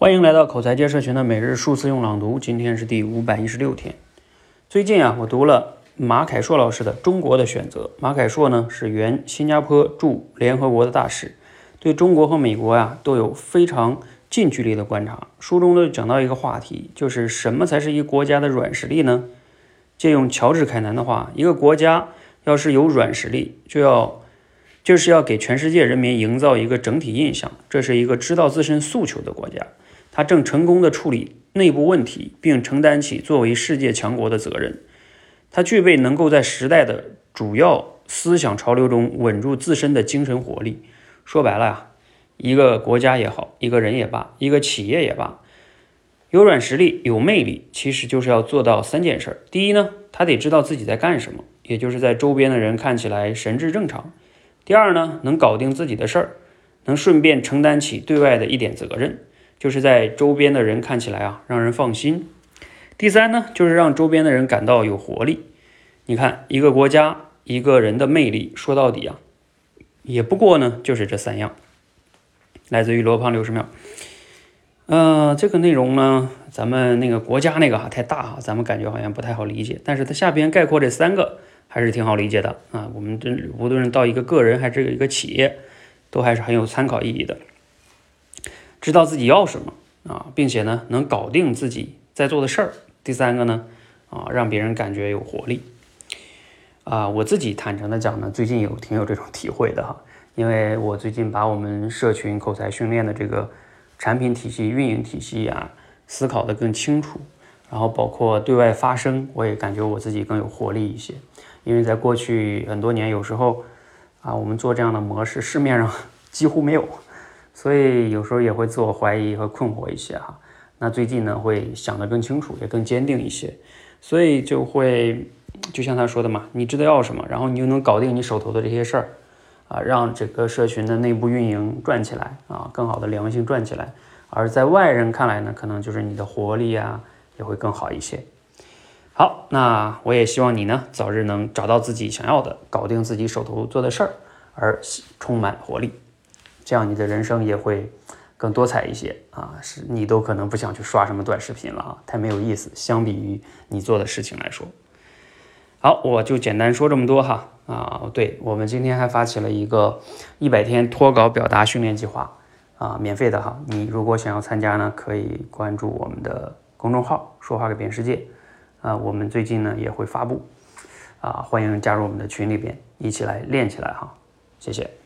欢迎来到口才界社群的每日数字用朗读，今天是第五百一十六天。最近啊，我读了马凯硕老师的《中国的选择》。马凯硕呢是原新加坡驻联合国的大使，对中国和美国呀都有非常近距离的观察。书中呢讲到一个话题，就是什么才是一个国家的软实力呢？借用乔治凯南的话，一个国家要是有软实力，就要就是要给全世界人民营造一个整体印象，这是一个知道自身诉求的国家。他正成功地处理内部问题，并承担起作为世界强国的责任。他具备能够在时代的主要思想潮流中稳住自身的精神活力。说白了呀，一个国家也好，一个人也罢，一个企业也罢，有软实力、有魅力，其实就是要做到三件事。第一呢，他得知道自己在干什么，也就是在周边的人看起来神志正常。第二呢，能搞定自己的事儿，能顺便承担起对外的一点责任。就是在周边的人看起来啊，让人放心。第三呢，就是让周边的人感到有活力。你看，一个国家、一个人的魅力，说到底啊，也不过呢，就是这三样。来自于罗胖六十秒。嗯，这个内容呢，咱们那个国家那个哈太大哈，咱们感觉好像不太好理解。但是它下边概括这三个还是挺好理解的啊。我们这无论是到一个个人还是一个企业，都还是很有参考意义的。知道自己要什么啊，并且呢，能搞定自己在做的事儿。第三个呢，啊，让别人感觉有活力。啊，我自己坦诚的讲呢，最近有挺有这种体会的哈，因为我最近把我们社群口才训练的这个产品体系、运营体系啊，思考的更清楚，然后包括对外发声，我也感觉我自己更有活力一些。因为在过去很多年，有时候啊，我们做这样的模式，市面上几乎没有。所以有时候也会自我怀疑和困惑一些哈，那最近呢会想得更清楚，也更坚定一些，所以就会就像他说的嘛，你知道要什么，然后你就能搞定你手头的这些事儿，啊，让整个社群的内部运营转起来啊，更好的良性转起来，而在外人看来呢，可能就是你的活力啊也会更好一些。好，那我也希望你呢早日能找到自己想要的，搞定自己手头做的事儿，而充满活力。这样你的人生也会更多彩一些啊！是你都可能不想去刷什么短视频了啊，太没有意思。相比于你做的事情来说，好，我就简单说这么多哈啊！对我们今天还发起了一个一百天脱稿表达训练计划啊，免费的哈。你如果想要参加呢，可以关注我们的公众号“说话改变世界”啊，我们最近呢也会发布啊，欢迎加入我们的群里边，一起来练起来哈！谢谢。